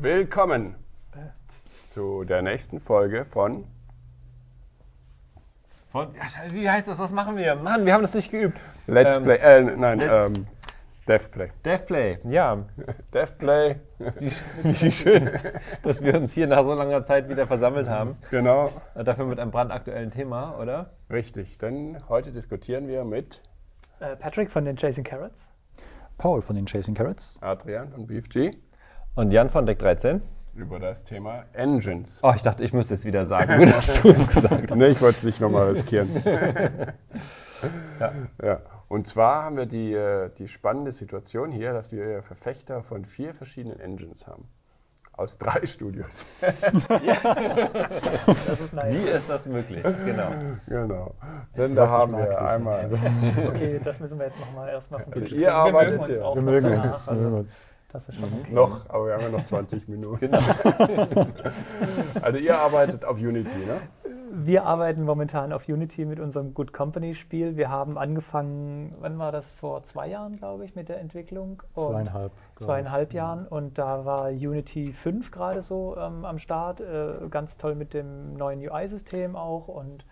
Willkommen zu der nächsten Folge von. Von, ja, wie heißt das? Was machen wir? Mann, wir haben das nicht geübt. Let's Ähm, Play. Äh, nein, Let's- ähm, Devplay. Devplay, ja. Devplay, Wie, wie schön, dass wir uns hier nach so langer Zeit wieder versammelt haben. genau. Äh, Dafür mit einem brandaktuellen Thema, oder? Richtig, denn heute diskutieren wir mit Äh, Patrick von den Chasing Carrots. Paul von den Chasing Carrots. Adrian von BFG Und Jan von Deck 13. über das Thema Engines. Oh, ich dachte, ich müsste es wieder sagen. Gut, dass du es gesagt hast. Nee, ich wollte es nicht nochmal riskieren. ja. Und zwar haben wir die, äh, die spannende Situation hier, dass wir Verfechter von vier verschiedenen Engines haben. Aus drei Studios. Das ist nice. Wie ist das möglich? Genau. genau. Denn da haben wir dich. einmal. Also, Okay, das müssen wir jetzt nochmal erstmal vom Tisch ihr kriegen. arbeitet wir mögen uns ja. auch wir mögen uns. Das ist schon okay. Noch, aber wir haben ja noch 20 Minuten. also ihr arbeitet auf Unity, ne? Wir arbeiten momentan auf Unity mit unserem Good Company Spiel. Wir haben angefangen, wann war das? Vor zwei Jahren, glaube ich, mit der Entwicklung. Und Zweieinhalb. Zweieinhalb ich. Jahren und da war Unity 5 gerade so ähm, am Start. Äh, ganz toll mit dem neuen UI-System auch und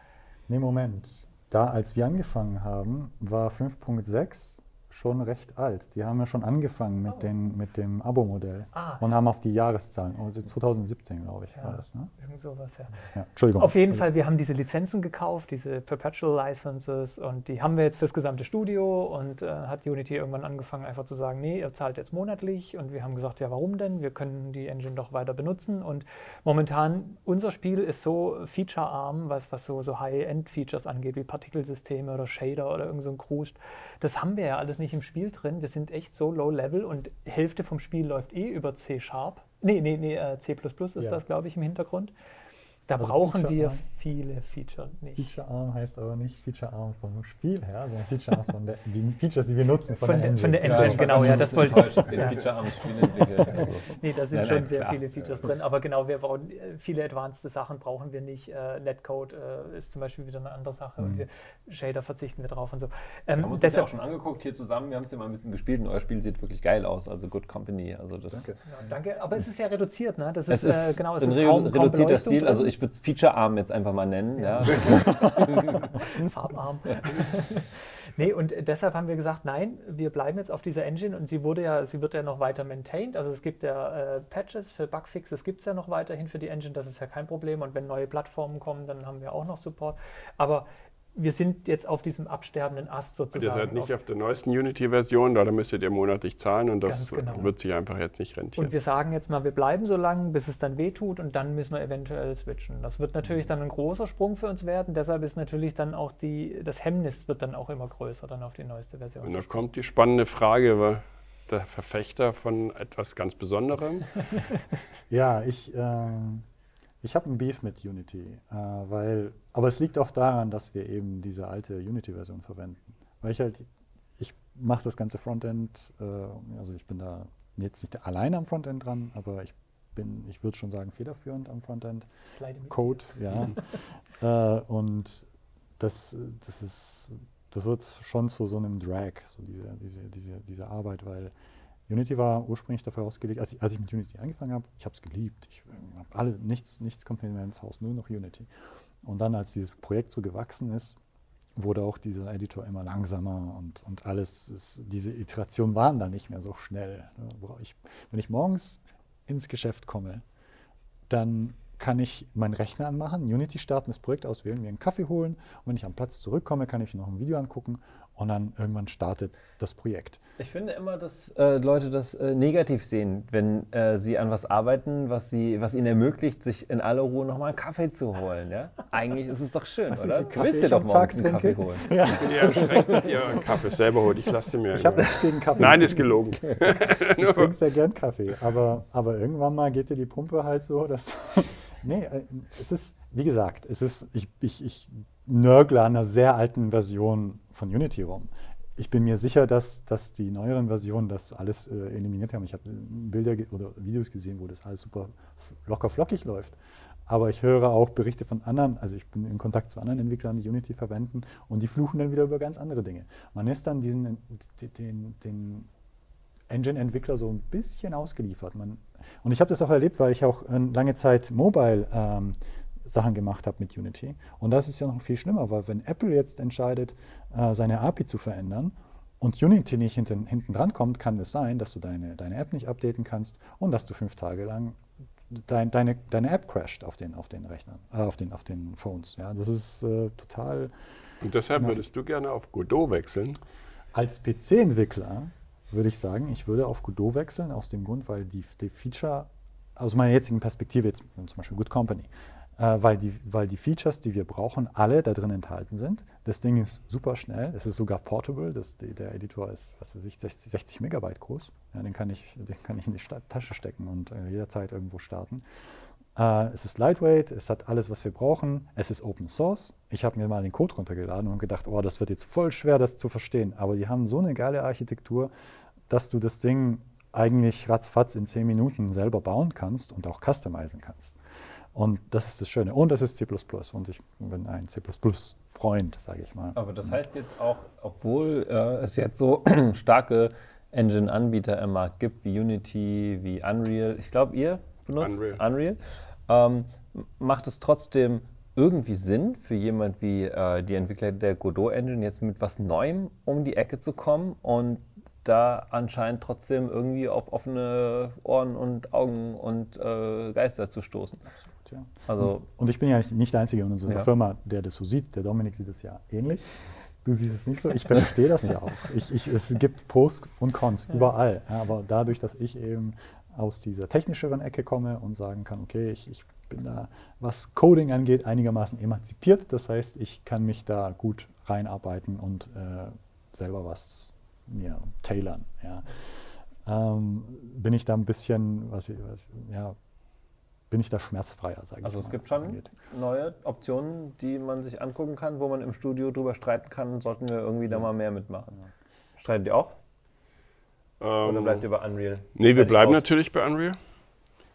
Nee, Moment. Da, als wir angefangen haben, war 5.6 schon recht alt. Die haben ja schon angefangen mit, Oh. den, mit dem Abo-Modell Ah. und haben auf die Jahreszahlen, also 2017, glaube ich, Ja. war das. Ne? irgend sowas, ja. Ja, Entschuldigung. Auf jeden Fall, wir haben diese Lizenzen gekauft, diese Perpetual Licenses und die haben wir jetzt fürs gesamte Studio und äh, hat Unity irgendwann angefangen einfach zu sagen, nee, ihr zahlt jetzt monatlich und wir haben gesagt, ja warum denn? Wir können die Engine doch weiter benutzen und momentan, unser Spiel ist so featurearm, was, was so, so High-End-Features angeht, wie Partikelsysteme oder Shader oder irgend so ein Kruscht. Das haben wir ja alles nicht im Spiel drin. Wir sind echt so low-level und Hälfte vom Spiel läuft eh über C-Sharp. Nee, nee, nee, äh, C++ ist Ja. das, glaube ich, im Hintergrund. Da Also brauchen wir. Viele Feature nicht. Feature-Arm heißt aber nicht Feature-Arm vom Spiel her, sondern Feature-Arm von der, die Features, die wir nutzen von, Von der Engine. von der Ja, Engine, ich genau, ja, das wollte enttäuscht, dass ja. ihr Feature am Spiel entwickelt. Also. Nee, da sind Nein, schon nein, sehr klar. viele Features drin, aber genau, wir bauen äh, viele advanced Sachen brauchen wir nicht. Äh, Netcode äh, ist zum Beispiel wieder eine andere Sache und Mhm. wir, Shader verzichten wir drauf und so. Wir Ähm, haben uns das ja auch schon angeguckt hier zusammen. Wir haben es ja mal ein bisschen gespielt und euer Spiel sieht wirklich geil aus. Also Good Company. Also das Danke. ja, danke, aber es ist ja reduziert, ne? Das Es ist, äh, genau, es ist kaum, kaum reduzierter Stil. Also drin. ich würde es Feature-Arm jetzt einfach mal nennen. Ja. farbarm. nee, und deshalb haben wir gesagt, nein, wir bleiben jetzt auf dieser Engine und sie wurde ja, sie wird ja noch weiter maintained. Also es gibt ja äh, Patches für Bugfixes, gibt es ja noch weiterhin für die Engine, das ist ja kein Problem. Und wenn neue Plattformen kommen, dann haben wir auch noch Support. Aber wir sind jetzt auf diesem absterbenden Ast Und sozusagen. ihr seid nicht Auf- auf der neuesten Unity-Version, da müsstet ihr monatlich zahlen und das genau. wird sich einfach jetzt nicht rentieren. Und wir sagen jetzt mal, wir bleiben so lange, bis es dann wehtut und dann müssen wir eventuell switchen. Das wird natürlich dann ein großer Sprung für uns werden. Deshalb ist natürlich dann auch die, das Hemmnis wird dann auch immer größer, dann auf die neueste Version. Und da kommt die spannende Frage, wa- der Verfechter von etwas ganz Besonderem. Ja, ich, ähm, ich habe ein Beef mit Unity, äh, weil, aber es liegt auch daran, dass wir eben diese alte Unity-Version verwenden. Weil ich halt, ich mache das ganze Frontend, äh, also ich bin da jetzt nicht alleine am Frontend dran, aber ich bin, ich würde schon sagen, federführend am Frontend. Code, ja. äh, und das, das ist, das wird schon zu so einem Drag, so diese, diese, diese, diese Arbeit, weil Unity war ursprünglich dafür ausgelegt, als ich, als ich mit Unity angefangen habe, ich habe es geliebt. Ich habe alle, nichts, nichts kommt mir mehr ins Haus, nur noch Unity. Und dann, als dieses Projekt so gewachsen ist, wurde auch dieser Editor immer langsamer und, und alles, ist, diese Iterationen waren dann nicht mehr so schnell. ne, Ich, wenn ich morgens ins Geschäft komme, dann kann ich meinen Rechner anmachen, Unity starten, das Projekt auswählen, mir einen Kaffee holen und wenn ich am Platz zurückkomme, kann ich noch ein Video angucken und dann irgendwann startet das Projekt. Ich finde immer, dass äh, Leute das äh, negativ sehen, wenn äh, sie an was arbeiten, was, sie, was ihnen ermöglicht, sich in aller Ruhe nochmal einen Kaffee zu holen. Ja? Eigentlich ist es doch schön, Weißt du, oder? Du willst dir ich doch morgens einen trinke? Kaffee holen. Ja, Ich bin eher erschreckt, dass ihr euren Kaffee selber holt. Ich lasse den mir. ich habe nichts gegen Kaffee. Nein, ist gelogen. ich trinke sehr gern Kaffee, aber, aber irgendwann mal geht dir die Pumpe halt so, dass. nee, äh, es ist, wie gesagt, es ist, ich, ich, ich nörgle an einer sehr alten Version von Unity rum. Ich bin mir sicher, dass, dass die neueren Versionen das alles äh, eliminiert haben. Ich habe Bilder ge- oder Videos gesehen, wo das alles super locker flockig läuft. Aber ich höre auch Berichte von anderen, also ich bin in Kontakt zu anderen Entwicklern, die Unity verwenden und die fluchen dann wieder über ganz andere Dinge. Man ist dann diesen, den, den, Engine-Entwickler so ein bisschen ausgeliefert. Man, und ich habe das auch erlebt, weil ich auch äh, lange Zeit Mobile ähm, Sachen gemacht habe mit Unity. Und das ist ja noch viel schlimmer, weil wenn Apple jetzt entscheidet, äh, seine API zu verändern und Unity nicht hinten, hinten dran kommt, kann es sein, dass du deine, deine App nicht updaten kannst und dass du fünf Tage lang dein, deine, deine App crasht auf den, auf den Rechnern, äh, auf, den, auf den Phones. Ja, das ist äh, total. Und deshalb Ja. würdest du gerne auf Godot wechseln. Als PC-Entwickler würde ich sagen, ich würde auf Godot wechseln, aus dem Grund, weil die, die Feature, aus meiner jetzigen Perspektive, jetzt zum Beispiel Good Company, äh, weil, die, weil die Features, die wir brauchen, alle da drin enthalten sind. Das Ding ist super schnell, es ist sogar portable, das, der Editor ist, was weiß ich, 60, 60 Megabyte groß. Ja, den, kann ich, den kann ich in die Sta Tasche stecken und äh, jederzeit irgendwo starten. Äh, es ist lightweight, es hat alles, was wir brauchen. Es ist Open Source. Ich habe mir mal den Code runtergeladen und gedacht, oh, das wird jetzt voll schwer, das zu verstehen. Aber die haben so eine geile Architektur, dass du das Ding eigentlich ratzfatz in 10 Minuten selber bauen kannst und auch customizen kannst. Und das ist das Schöne. Und es ist C++ und ich bin ein C++-Freund, sage ich mal. Aber das heißt jetzt auch, obwohl äh, es jetzt so starke Engine-Anbieter im Markt gibt, wie Unity, wie Unreal, ich glaube, ihr benutzt Unreal. ähm, macht es trotzdem irgendwie Sinn für jemand wie äh, die Entwickler der Godot Engine jetzt mit was Neuem um die Ecke zu kommen und da anscheinend trotzdem irgendwie auf offene Ohren und Augen und äh, Geister zu stoßen. Tja. Also Und ich bin ja nicht, der Einzige in unserer Ja. Firma, der das so sieht. Der Dominik sieht es ja ähnlich. Du siehst es nicht so. Ich verstehe das ja auch. Ich, ich, es gibt Pros und Cons überall. Ja, aber dadurch, dass ich eben aus dieser technischeren Ecke komme und sagen kann, okay, ich, ich bin da, was Coding angeht, einigermaßen emanzipiert. Das heißt, ich kann mich da gut reinarbeiten und äh, selber was mir tailern. Ja. Ähm, bin ich da ein bisschen, was, ich- was, ja, bin ich da schmerzfreier, sage ich Also es gibt schon angeht. neue Optionen, die man sich angucken kann, wo man im Studio drüber streiten kann, sollten wir irgendwie da mal mehr mitmachen. Streitet ihr auch? Oder Ähm, bleibt ihr bei Unreal? Nee, wir bleiben aus? natürlich bei Unreal.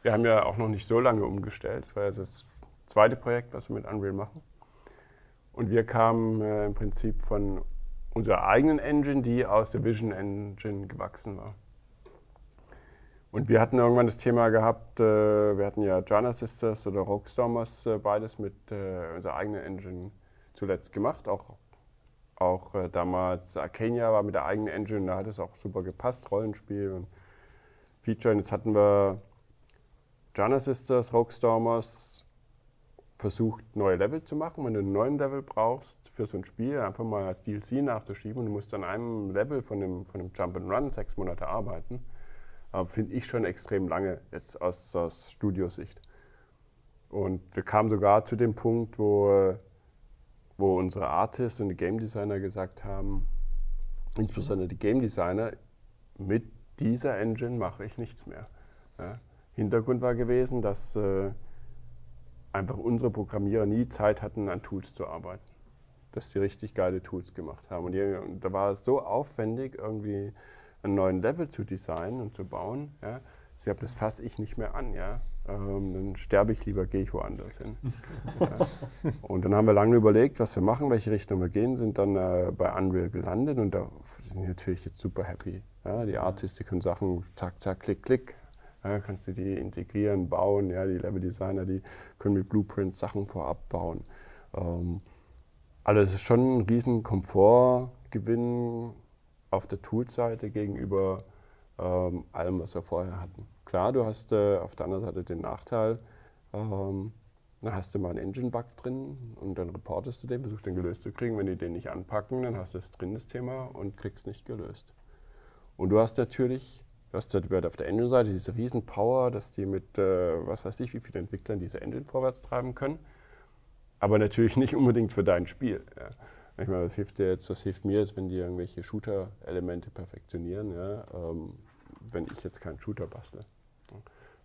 Wir haben ja auch noch nicht so lange umgestellt. Das war ja das zweite Projekt, was wir mit Unreal machen. Und wir kamen äh, im Prinzip von unserer eigenen Engine, die aus der Vision Engine gewachsen war. Und wir hatten irgendwann das Thema gehabt, äh, wir hatten ja Jana Sisters oder Roguestormers äh, beides mit äh, unserer eigenen Engine zuletzt gemacht. Auch, auch äh, damals Arcania war mit der eigenen Engine, da hat es auch super gepasst, Rollenspiel und Feature. Und jetzt hatten wir Jana Sisters, Roguestormers versucht, neue Level zu machen. Wenn du einen neuen Level brauchst für so ein Spiel, einfach mal DLC nachzuschieben und du musst an einem Level von dem, von dem Jump and Run sechs Monate arbeiten, aber finde ich schon extrem lange jetzt aus, aus Studiosicht. Und wir kamen sogar zu dem Punkt, wo, äh, wo unsere Artists und die Game Designer gesagt haben, insbesondere die Game Designer, mit dieser Engine mache ich nichts mehr. Ja. Hintergrund war gewesen, dass äh, einfach unsere Programmierer nie Zeit hatten, an Tools zu arbeiten. Dass die richtig geile Tools gemacht haben. Und, die, und da war es so aufwendig, irgendwie einen neuen Level zu designen und zu bauen. Ja. Sie haben das fasse ich nicht mehr an. Ja. Ähm, dann sterbe ich lieber, gehe ich woanders hin. ja. Und dann haben wir lange überlegt, was wir machen, welche Richtung wir gehen, sind dann äh, bei Unreal gelandet und da sind wir natürlich jetzt super happy. Ja. Die Artists, die können Sachen zack, zack, klick, klick. Ja, kannst du die integrieren, bauen. Ja, die Level-Designer, die können mit Blueprints Sachen vorab bauen. Ähm, also es ist schon ein riesen Komfortgewinn auf der Tool-Seite gegenüber ähm, allem, was wir vorher hatten. Klar, du hast äh, auf der anderen Seite den Nachteil, ähm, dann hast du mal einen Engine-Bug drin und dann reportest du den, versuchst den gelöst zu kriegen. Wenn die den nicht anpacken, dann hast du es drin, das Thema, und kriegst nicht gelöst. Und du hast natürlich, du hast halt auf der Engine-Seite diese riesen Power, dass die mit, äh, was weiß ich, wie viele Entwicklern diese Engine vorwärts treiben können. Aber natürlich nicht unbedingt für dein Spiel. Ja. Ich meine, das hilft dir jetzt, das hilft mir jetzt, wenn die irgendwelche Shooter-Elemente perfektionieren, ja, ähm, wenn ich jetzt keinen Shooter bastle.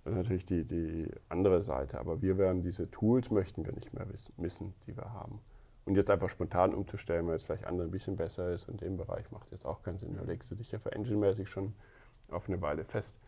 Das ist natürlich die, die andere Seite. Aber wir werden diese Tools möchten wir nicht mehr missen, die wir haben. Und jetzt einfach spontan umzustellen, weil es vielleicht andere ein bisschen besser ist und im Bereich macht jetzt auch keinen Sinn. Da legst du dich ja für Engine-mäßig schon auf eine Weile fest.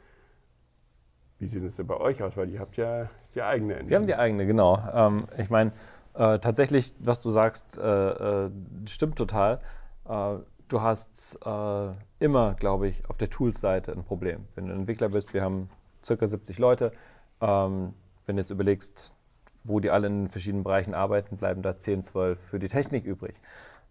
Wie sieht es denn bei euch aus? Weil ihr habt ja die eigene Engine. Wir haben die eigene, genau. Ähm, ich meine, äh, tatsächlich, was du sagst, äh, äh, stimmt total. Äh, du hast äh, immer, glaube ich, auf der Tools-Seite ein Problem. Wenn du ein Entwickler bist, wir haben circa 70 Leute. Ähm, wenn du jetzt überlegst, wo die alle in verschiedenen Bereichen arbeiten, bleiben da 10, 12 für die Technik übrig.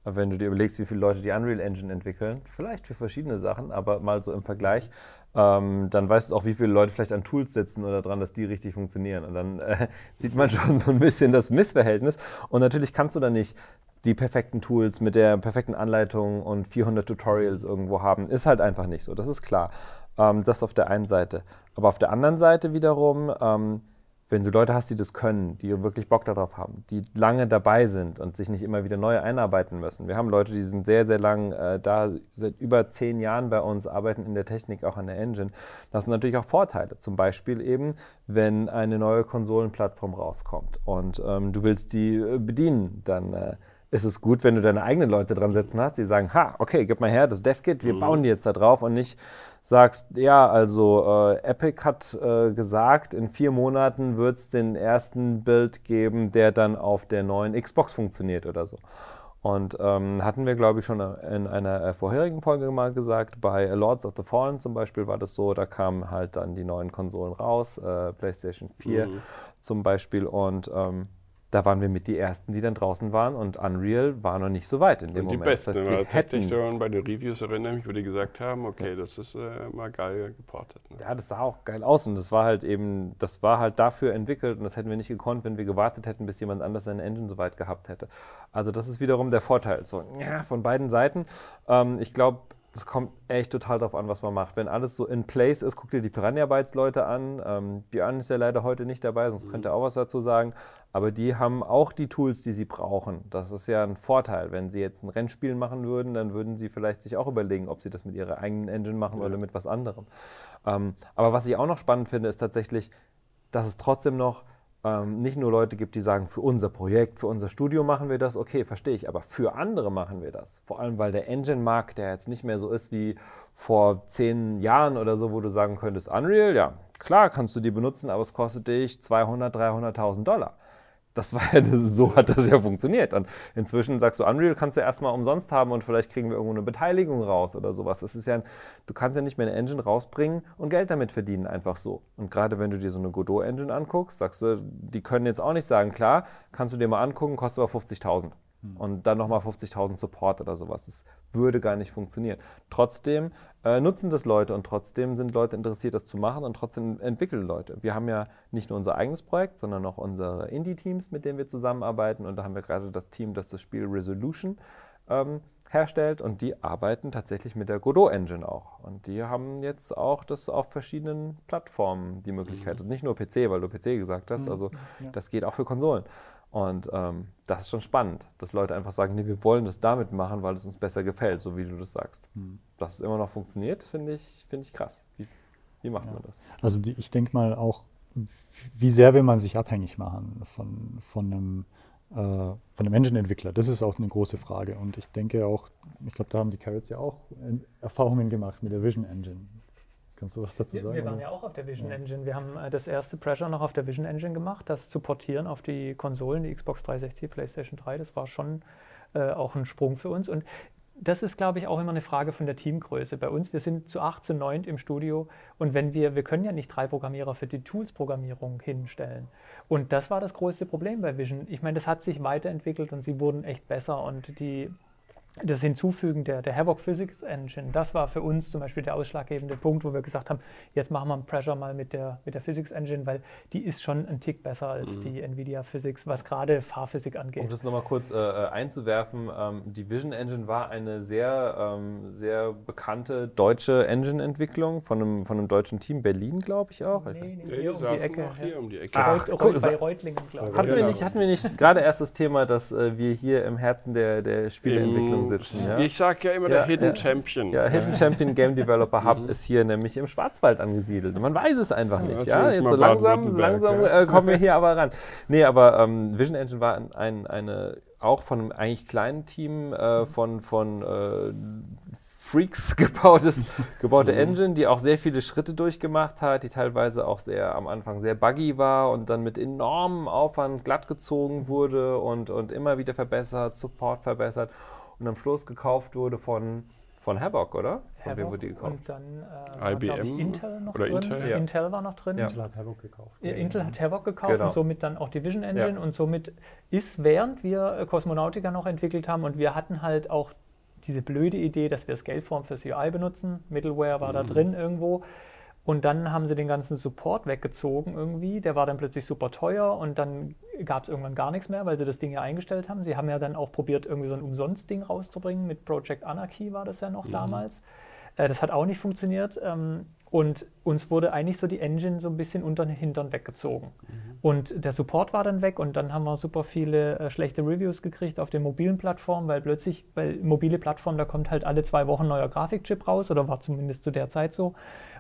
Aber wenn du dir überlegst, wie viele Leute die Unreal Engine entwickeln, vielleicht für verschiedene Sachen, aber mal so im Vergleich, ähm, dann weißt du auch, wie viele Leute vielleicht an Tools sitzen oder daran, dass die richtig funktionieren. Und dann äh, sieht man schon so ein bisschen das Missverhältnis. Und natürlich kannst du da nicht die perfekten Tools mit der perfekten Anleitung und 400 Tutorials irgendwo haben. Ist halt einfach nicht so, das ist klar. Ähm, das auf der einen Seite. Aber auf der anderen Seite wiederum, ähm, wenn du Leute hast, die das können, die wirklich Bock darauf haben, die lange dabei sind und sich nicht immer wieder neu einarbeiten müssen. Wir haben Leute, die sind sehr, sehr lang äh, da, seit über zehn Jahren bei uns, arbeiten in der Technik, auch an der Engine. Das sind natürlich auch Vorteile. Zum Beispiel eben, wenn eine neue Konsolenplattform rauskommt und ähm, du willst die äh, bedienen, dann äh, ist es gut, wenn du deine eigenen Leute dran setzen hast, die sagen, ha, okay, gib mal her das DevKit, wir mhm. bauen die jetzt da drauf und nicht sagst, ja, also äh, Epic hat äh, gesagt, in vier Monaten wird es den ersten Build geben, der dann auf der neuen Xbox funktioniert oder so. Und ähm, hatten wir, glaube ich, schon in einer äh, vorherigen Folge mal gesagt, bei Lords of the Fallen zum Beispiel war das so, da kamen halt dann die neuen Konsolen raus, äh, PlayStation 4 mhm. zum Beispiel und ähm, da waren wir mit die Ersten, die dann draußen waren und Unreal war noch nicht so weit in dem und die Moment. Besten, das heißt, wir hätten bei den Reviews erinnere mich, wo die gesagt haben, okay, das ist äh, mal geil geportet. Ne? Ja, das sah auch geil aus und das war halt eben, das war halt dafür entwickelt und das hätten wir nicht gekonnt, wenn wir gewartet hätten, bis jemand anders seine Engine so weit gehabt hätte. Also das ist wiederum der Vorteil so, ja, von beiden Seiten. Ähm, ich glaube, das kommt echt total darauf an, was man macht. Wenn alles so in place ist, guck dir die Piranha-Bytes-Leute an. Ähm, Björn ist ja leider heute nicht dabei, sonst mhm. könnte er auch was dazu sagen. Aber die haben auch die Tools, die sie brauchen. Das ist ja ein Vorteil. Wenn sie jetzt ein Rennspiel machen würden, dann würden sie vielleicht sich auch überlegen, ob sie das mit ihrer eigenen Engine machen ja. oder mit was anderem. Ähm, aber was ich auch noch spannend finde, ist tatsächlich, dass es trotzdem noch ähm, nicht nur Leute gibt, die sagen, für unser Projekt, für unser Studio machen wir das, okay, verstehe ich, aber für andere machen wir das. Vor allem, weil der Engine-Markt, der jetzt nicht mehr so ist wie vor zehn Jahren oder so, wo du sagen könntest, Unreal, ja, klar kannst du die benutzen, aber es kostet dich 200, 300.000 Dollar. Das war ja, so hat das ja funktioniert. Und inzwischen sagst du, Unreal kannst du erstmal umsonst haben und vielleicht kriegen wir irgendwo eine Beteiligung raus oder sowas. Das ist ja, du kannst ja nicht mehr eine Engine rausbringen und Geld damit verdienen, einfach so. Und gerade wenn du dir so eine Godot-Engine anguckst, sagst du, die können jetzt auch nicht sagen, klar, kannst du dir mal angucken, kostet aber 50.000. Hm. Und dann nochmal 50.000 Support oder sowas. Das würde gar nicht funktionieren. Trotzdem äh, nutzen das Leute und trotzdem sind Leute interessiert, das zu machen und trotzdem entwickeln Leute. Wir haben ja nicht nur unser eigenes Projekt, sondern auch unsere Indie-Teams, mit denen wir zusammenarbeiten. Und da haben wir gerade das Team, das das Spiel Resolution ähm, herstellt und die arbeiten tatsächlich mit der Godot Engine auch. Und die haben jetzt auch das auf verschiedenen Plattformen die Möglichkeit. Mhm. Also nicht nur PC, weil du PC gesagt hast, mhm. also ja. das geht auch für Konsolen. Und ähm, das ist schon spannend, dass Leute einfach sagen, nee, wir wollen das damit machen, weil es uns besser gefällt, so wie du das sagst. Mhm. Dass es immer noch funktioniert, finde ich, find ich krass. Wie, wie macht ja. man das? Also die, ich denke mal auch, wie sehr will man sich abhängig machen von, von einem äh, von einem Engine-Entwickler? Das ist auch eine große Frage. Und ich denke auch, ich glaube, da haben die Carrots ja auch Erfahrungen gemacht mit der Vision Engine. Kannst du was dazu wir, sagen? Wir waren ja auch auf der Vision. Engine. Wir haben äh, das erste Pressure noch auf der Vision Engine gemacht, das zu portieren auf die Konsolen, die Xbox 360, PlayStation 3. Das war schon äh, auch ein Sprung für uns. Und das ist, glaube ich, auch immer eine Frage von der Teamgröße. Bei uns, wir sind zu acht, zu neun im Studio und wenn wir, wir können ja nicht drei Programmierer für die Tools-Programmierung hinstellen. Und das war das größte Problem bei Vision. Ich meine, das hat sich weiterentwickelt und sie wurden echt besser und die das Hinzufügen der, der Havoc Physics Engine, das war für uns zum Beispiel der ausschlaggebende Punkt, wo wir gesagt haben, jetzt machen wir Pressure mal mit der, mit der Physics Engine, weil die ist schon ein Tick besser als mhm. die NVIDIA Physics, was gerade Fahrphysik angeht. Um das nochmal kurz äh, äh, einzuwerfen, ähm, die Vision Engine war eine sehr, ähm, sehr bekannte deutsche Engine-Entwicklung von einem, von einem deutschen Team, Berlin glaube ich auch. Nee, nee, hier, um die Ecke, hier ja. um die Ecke. Ach, Reut, bei Reutlingen, glaube ich. Hatten, wir nicht, hatten wir nicht gerade erst das Thema, dass äh, wir hier im Herzen der, der Spieleentwicklung sitzen. Ja? Ich sage ja immer ja, der Hidden Champion. Ja, Hidden Champion Game Developer Hub mhm. ist hier nämlich im Schwarzwald angesiedelt. Man weiß es einfach nicht. Ja, jetzt so langsam, langsam äh, kommen wir hier aber ran. Nee, aber ähm, Vision Engine war ein, ein, eine auch von einem eigentlich kleinen Team äh, von, von äh, Freaks gebautes, gebaute mhm. Engine, die auch sehr viele Schritte durchgemacht hat, die teilweise auch sehr am Anfang sehr buggy war und dann mit enormem Aufwand glattgezogen wurde und, und immer wieder verbessert, Support verbessert und am Schluss gekauft wurde von, von Havoc, oder? Von wem wurde die gekauft? Und dann äh, IBM ich, Intel noch oder drin. Intel? Ja. Intel war noch drin. Ja. Intel hat Havoc gekauft. Ja, Intel hat Havoc gekauft Genau. und somit dann auch die Vision Engine Ja. und somit ist, während wir äh, Cosmonautica noch entwickelt haben und wir hatten halt auch diese blöde Idee, dass wir Scaleform fürs UI benutzen, Middleware war da Mhm. drin irgendwo und dann haben sie den ganzen Support weggezogen irgendwie, der war dann plötzlich super teuer und dann gab es irgendwann gar nichts mehr, weil sie das Ding ja eingestellt haben. Sie haben ja dann auch probiert, irgendwie so ein Umsonst-Ding rauszubringen, mit Project Anarchy war das ja noch damals. Äh, Das hat auch nicht funktioniert. ähm, Und uns wurde eigentlich so die Engine so ein bisschen unter den Hintern weggezogen. Und der Support war dann weg und dann haben wir super viele äh, schlechte Reviews gekriegt auf den mobilen Plattformen, weil plötzlich, weil mobile Plattformen, da kommt halt alle zwei Wochen ein neuer Grafikchip raus oder war zumindest zu der Zeit so.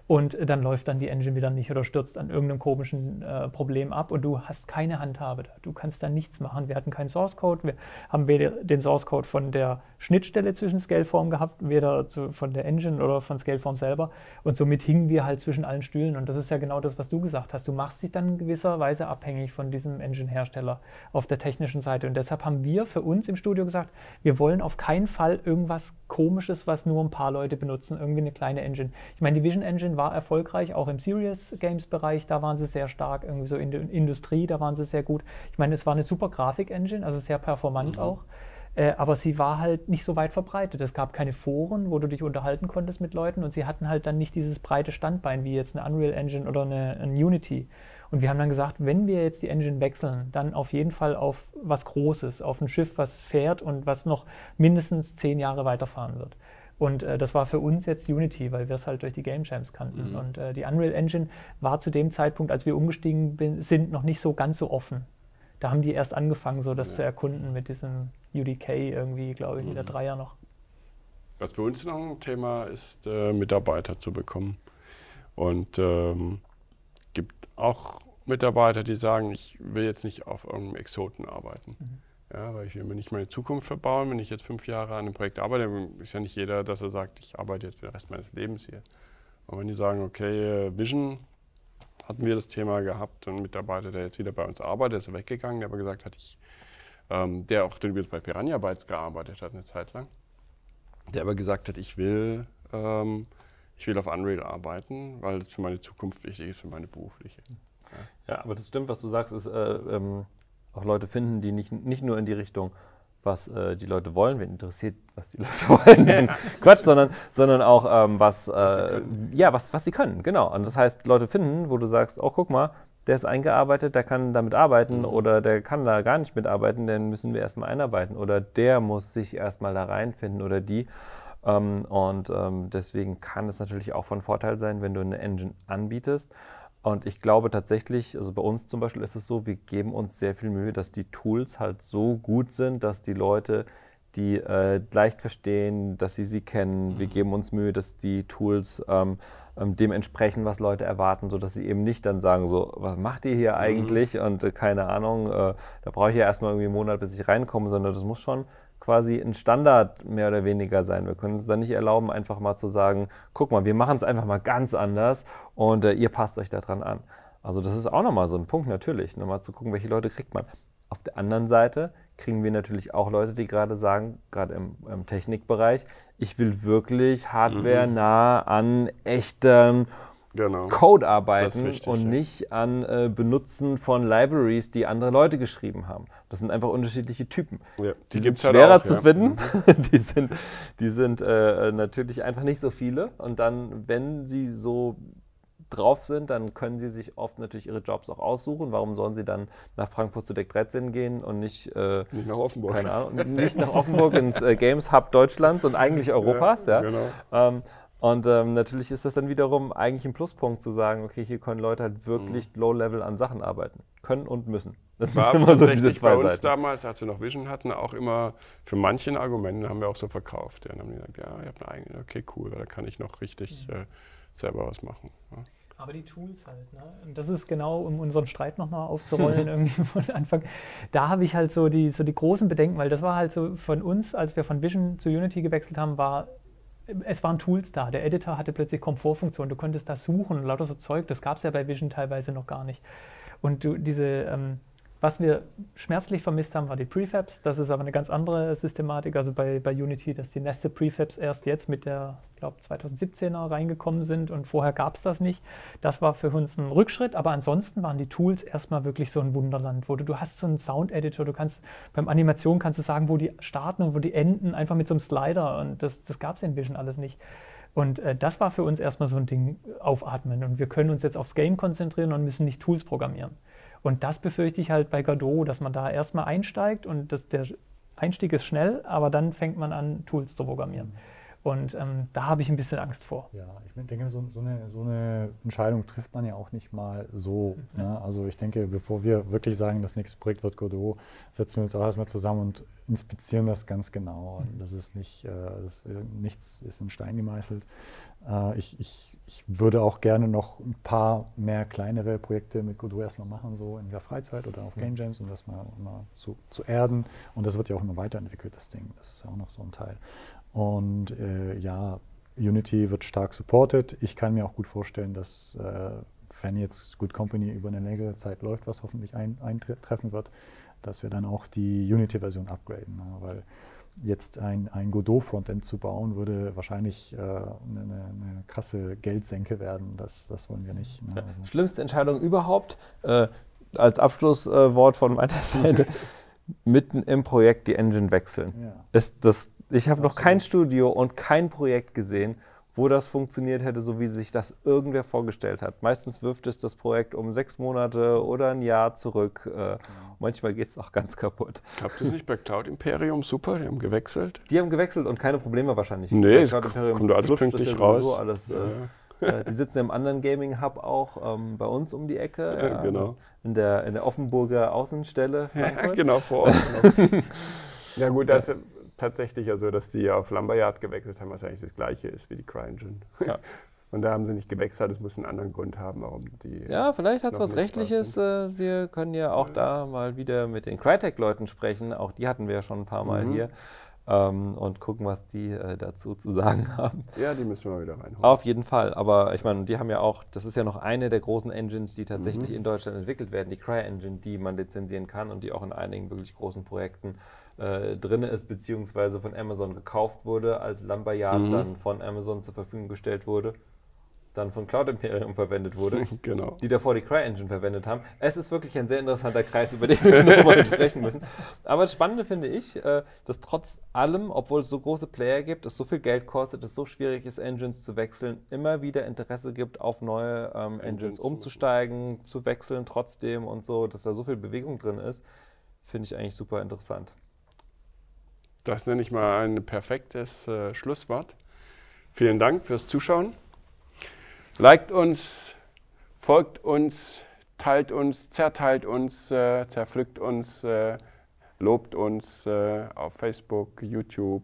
Und dann läuft dann die Engine wieder nicht oder stürzt an irgendeinem komischen äh, Problem ab und du hast keine Handhabe da. Du kannst da nichts machen. Wir hatten keinen Source Code. Wir haben weder den Source Code von der Schnittstelle zwischen Scaleform gehabt, weder zu, von der Engine oder von Scaleform selber. Und somit hingen wir halt zwischen allen Stühlen. Und das ist ja genau das, was du gesagt hast. Du machst dich dann in gewisser Weise abhängig von diesem Engine-Hersteller auf der technischen Seite. Und deshalb haben wir für uns im Studio gesagt, wir wollen auf keinen Fall irgendwas Komisches, was nur ein paar Leute benutzen, irgendwie eine kleine Engine. Ich meine, die Vision Engine war erfolgreich, auch im Serious Games Bereich, da waren sie sehr stark, irgendwie so in der Industrie, da waren sie sehr gut. Ich meine, es war eine super Grafik-Engine, also sehr performant auch. Äh, aber sie war halt nicht so weit verbreitet. Es gab keine Foren, wo du dich unterhalten konntest mit Leuten und sie hatten halt dann nicht dieses breite Standbein wie jetzt eine Unreal Engine oder eine, eine Unity. Und wir haben dann gesagt, wenn wir jetzt die Engine wechseln, dann auf jeden Fall auf was Großes, auf ein Schiff, was fährt und was noch mindestens zehn Jahre weiterfahren wird. Und äh, das war für uns jetzt Unity, weil wir es halt durch die Game Jams kannten. Und äh, die Unreal Engine war zu dem Zeitpunkt, als wir umgestiegen bin, sind, noch nicht so ganz so offen. Da haben die erst angefangen, so das Ja. zu erkunden mit diesem UDK irgendwie, glaube ich, Mhm. Dreier noch. Was für uns noch ein Thema ist, äh, Mitarbeiter zu bekommen. Und ähm, gibt auch Mitarbeiter, die sagen, ich will jetzt nicht auf irgendeinem Exoten arbeiten. Ja, weil ich will mir nicht meine Zukunft verbauen. Wenn ich jetzt fünf Jahre an einem Projekt arbeite, ist ja nicht jeder, dass er sagt, ich arbeite jetzt für den Rest meines Lebens hier. Und wenn die sagen, okay, äh, Vision hatten wir das Thema gehabt, ein Mitarbeiter, der jetzt wieder bei uns arbeitet, ist weggegangen, der aber gesagt hat, ich, ähm, der auch übrigens bei Piranha Bytes gearbeitet hat eine Zeit lang, der aber gesagt hat, ich will, ähm, ich will auf Unreal arbeiten, weil es für meine Zukunft wichtig ist, für meine berufliche. Ja, aber das stimmt, was du sagst, ist äh, ähm, auch Leute finden, die nicht, nicht nur in die Richtung, was äh, die Leute wollen, wen interessiert, was die Leute wollen, Quatsch, sondern, sondern auch ähm, was, äh, ja, was, was sie können, genau. Und das heißt, Leute finden, wo du sagst, oh, guck mal, der ist eingearbeitet, der kann damit arbeiten oder der kann da gar nicht mitarbeiten, den müssen wir erstmal einarbeiten oder der muss sich erstmal da reinfinden oder die. Ähm, und ähm, deswegen kann es natürlich auch von Vorteil sein, wenn du eine Engine anbietest. Und ich glaube tatsächlich, also bei uns zum Beispiel ist es so, wir geben uns sehr viel Mühe, dass die Tools halt so gut sind, dass die Leute die äh, leicht verstehen, dass sie sie kennen. Wir geben uns Mühe, dass die Tools ähm, ähm, dem entsprechen, was Leute erwarten, sodass sie eben nicht dann sagen, so, was macht ihr hier eigentlich? Und äh, keine Ahnung, äh, da brauche ich ja erstmal irgendwie einen Monat, bis ich reinkomme, sondern das muss schon quasi ein Standard mehr oder weniger sein. Wir können uns dann nicht erlauben, einfach mal zu sagen, guck mal, wir machen es einfach mal ganz anders und äh, ihr passt euch daran an. Also das ist auch nochmal so ein Punkt natürlich, nochmal zu gucken, welche Leute kriegt man. Auf der anderen Seite kriegen wir natürlich auch Leute, die gerade sagen, gerade im, im Technikbereich, ich will wirklich Hardware nah an echten Genau. Code arbeiten richtig, und ja. nicht an äh, Benutzen von Libraries, die andere Leute geschrieben haben. Das sind einfach unterschiedliche Typen. Ja, Die, sind gibt's halt schwerer auch, zu ja. finden. die sind, die sind äh, natürlich einfach nicht so viele. Und dann, wenn sie so drauf sind, dann können sie sich oft natürlich ihre Jobs auch aussuchen. Warum sollen sie dann nach Frankfurt zu Deck 13 gehen und nicht, äh, Nicht nach Offenburg. keine Ahnung, nicht nach Offenburg ins äh, Games Hub Deutschlands und eigentlich Europas? Ja, Genau. ähm, und ähm, natürlich ist das dann wiederum eigentlich ein Pluspunkt zu sagen, okay, hier können Leute halt wirklich low-level an Sachen arbeiten. Können und müssen. Das War sind immer so diese zwei bei uns Seiten. damals, als wir noch Vision hatten, auch immer für manche ein Argument, haben wir auch so verkauft. Ja, dann haben die gesagt, ja, ihr habt eine eigene, okay, cool, da kann ich noch richtig äh, selber was machen. Ja. Aber die Tools halt, ne? Und das ist genau, um unseren Streit nochmal aufzurollen, irgendwie von Anfang. Da habe ich halt so die, so die großen Bedenken, weil das war halt so von uns, als wir von Vision zu Unity gewechselt haben, war, es waren Tools da. Der Editor hatte plötzlich Komfortfunktionen. Du konntest da suchen und lauter so Zeug. Das gab es ja bei Vision teilweise noch gar nicht. Und du, diese, ähm, was wir schmerzlich vermisst haben, war die Prefabs. Das ist aber eine ganz andere Systematik. Also bei, bei Unity, dass die Nested Prefabs erst jetzt mit der glaube 2017er reingekommen sind und vorher gab es das nicht. Das war für uns ein Rückschritt, aber ansonsten waren die Tools erstmal wirklich so ein Wunderland, wo du, du hast so einen Sound-Editor, du kannst beim Animation kannst du sagen, wo die starten und wo die enden, einfach mit so einem Slider und das, das gab es in Vision alles nicht. Und äh, das war für uns erstmal so ein Ding, aufatmen und wir können uns jetzt aufs Game konzentrieren und müssen nicht Tools programmieren. Und das befürchte ich halt bei Godot, dass man da erstmal einsteigt und das, der Einstieg ist schnell, aber dann fängt man an, Tools zu programmieren. Und ähm, da habe ich ein bisschen Angst vor. Ja, ich denke, so, so, eine, so, eine, Entscheidung trifft man ja auch nicht mal so. Mhm. Ne? Also ich denke, bevor wir wirklich sagen, das nächste Projekt wird Godot, setzen wir uns auch erstmal zusammen und inspizieren das ganz genau. Mhm. Das ist nicht, äh, das, äh, nichts ist in Stein gemeißelt. Äh, ich, ich, ich, würde auch gerne noch ein paar mehr kleinere Projekte mit Godot erstmal machen, so in der Freizeit oder auf Game Jams, um das mal, mal zu, zu erden. Und das wird ja auch immer weiterentwickelt, das Ding. Das ist ja auch noch so ein Teil. Und äh, ja, Unity wird stark supported. Ich kann mir auch gut vorstellen, dass äh, wenn jetzt Good Company über eine längere Zeit läuft, was hoffentlich ein, eintreffen wird, dass wir dann auch die Unity-Version upgraden. Ne? Weil jetzt ein, ein Godot-Frontend zu bauen, würde wahrscheinlich äh, eine, eine, krasse Geldsenke werden. Das, das wollen wir nicht. Ne? Also Schlimmste Entscheidung überhaupt. Äh, als Abschlusswort von meiner Seite. mitten im Projekt die Engine wechseln. Ja. Ist das, ich habe noch kein Studio und kein Projekt gesehen, wo das funktioniert hätte, so wie sich das irgendwer vorgestellt hat. Meistens wirft es das Projekt um sechs Monate oder ein Jahr zurück. Äh, genau. Manchmal geht es auch ganz kaputt. Klappt das nicht bei Cloud Imperium super? Die haben gewechselt? Die haben gewechselt und keine Probleme wahrscheinlich. Nee, es kommt alles pünktlich ja raus. Alles, ja. äh, die sitzen im anderen Gaming-Hub auch ähm, bei uns um die Ecke. Ja, genau. In der, in der Offenburger Außenstelle. Ja, genau, vor Ort. Genau. ja gut, das ist tatsächlich ja so, dass die auf Lumberyard gewechselt haben, was eigentlich das gleiche ist wie die CryEngine. Ja. Und da haben sie nicht gewechselt, es muss einen anderen Grund haben, warum die. Ja, vielleicht hat es was Rechtliches. Äh, wir können ja auch ja. da mal wieder mit den Crytek-Leuten sprechen. Auch die hatten wir ja schon ein paar Mal mhm. hier. Ähm, und gucken, was die äh, dazu zu sagen haben. Ja, die müssen wir wieder reinholen. Auf jeden Fall. Aber ich meine, die haben ja auch, das ist ja noch eine der großen Engines, die tatsächlich mhm. in Deutschland entwickelt werden, die Cry-Engine, die man lizenzieren kann und die auch in einigen wirklich großen Projekten äh, drin ist, beziehungsweise von Amazon gekauft wurde, als Lumberyard mhm. dann von Amazon zur Verfügung gestellt wurde, dann von Cloud Imperium verwendet wurde, genau. die davor die CryEngine verwendet haben. Es ist wirklich ein sehr interessanter Kreis, über den wir nochmal sprechen müssen. Aber das Spannende finde ich, äh, dass trotz allem, obwohl es so große Player gibt, es so viel Geld kostet, es so schwierig ist, Engines zu wechseln, immer wieder Interesse gibt, auf neue ähm, Engines umzusteigen, zu wechseln trotzdem und so, dass da so viel Bewegung drin ist, finde ich eigentlich super interessant. Das nenne ich mal ein perfektes äh, Schlusswort. Vielen Dank fürs Zuschauen. Liked uns, folgt uns, teilt uns, zerteilt uns, äh, zerpflückt uns, äh, lobt uns äh, auf Facebook, YouTube,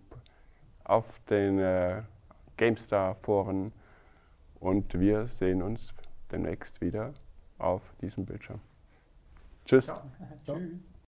auf den äh, GameStar-Foren und wir sehen uns demnächst wieder auf diesem Bildschirm. Tschüss. Ciao. Tschüss.